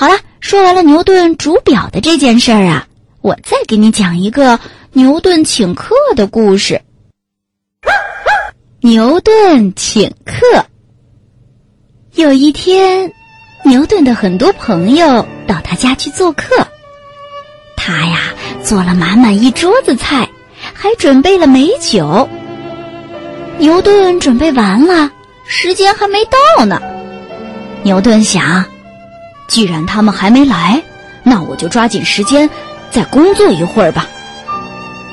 好了，说完了牛顿煮表的这件事儿啊，我再给你讲一个牛顿请客的故事。牛顿请客。有一天，牛顿的很多朋友到他家去做客，他呀做了满满一桌子菜，还准备了美酒。牛顿准备完了，时间还没到呢。牛顿想，既然他们还没来，那我就抓紧时间再工作一会儿吧。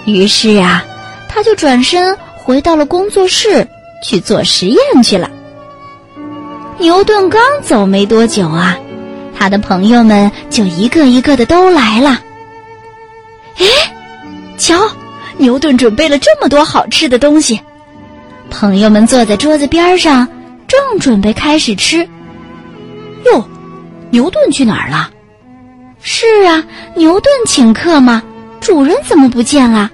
于是啊，他就转身回到了工作室去做实验去了。牛顿刚走没多久啊，他的朋友们就一个一个的都来了。哎，瞧，牛顿准备了这么多好吃的东西。朋友们坐在桌子边上，正准备开始吃。哟，牛顿去哪儿了？是啊，牛顿请客嘛，主人怎么不见了？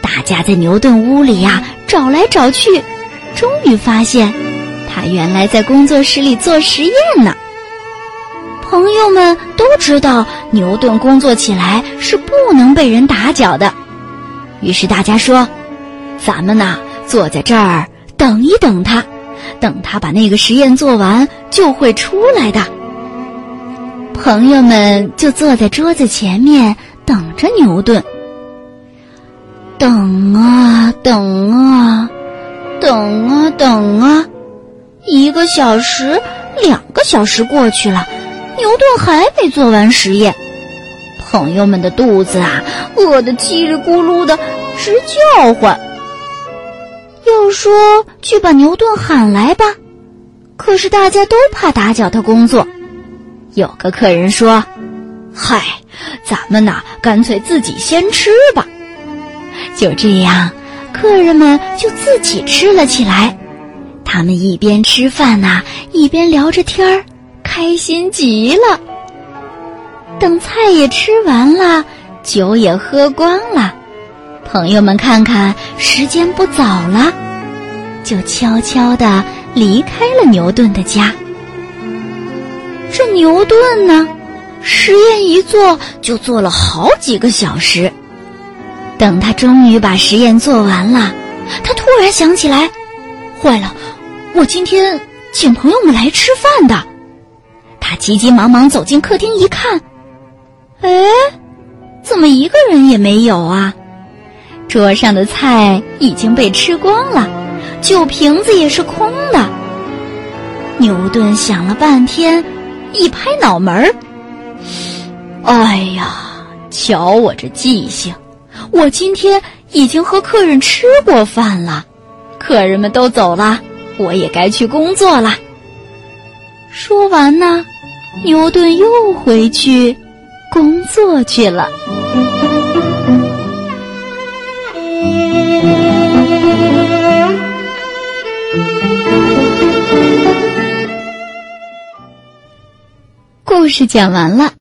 大家在牛顿屋里呀找来找去，终于发现他原来在工作室里做实验呢。朋友们都知道牛顿工作起来是不能被人打搅的，于是大家说：“咱们呐，坐在这儿等一等他。”等他把那个实验做完，就会出来的。朋友们就坐在桌子前面等着牛顿。等啊等啊，等啊等啊，一个小时、两个小时过去了，牛顿还没做完实验。朋友们的肚子啊，饿得叽里咕噜的直叫唤。又说去把牛顿喊来吧，可是大家都怕打搅他工作。有个客人说：“嗨，咱们呐，干脆自己先吃吧。”就这样，客人们就自己吃了起来。他们一边吃饭呐，一边聊着天儿，开心极了。等菜也吃完了，酒也喝光了。朋友们，看看时间不早了，就悄悄地离开了牛顿的家。这牛顿呢，实验一做就做了好几个小时。等他终于把实验做完了，他突然想起来，坏了，我今天请朋友们来吃饭的。他急急忙忙走进客厅一看，哎，怎么一个人也没有啊？桌上的菜已经被吃光了，酒瓶子也是空的。牛顿想了半天，一拍脑门儿：“哎呀，瞧我这记性！我今天已经和客人吃过饭了，客人们都走了，我也该去工作了。”说完呢，牛顿又回去工作去了。是讲完了。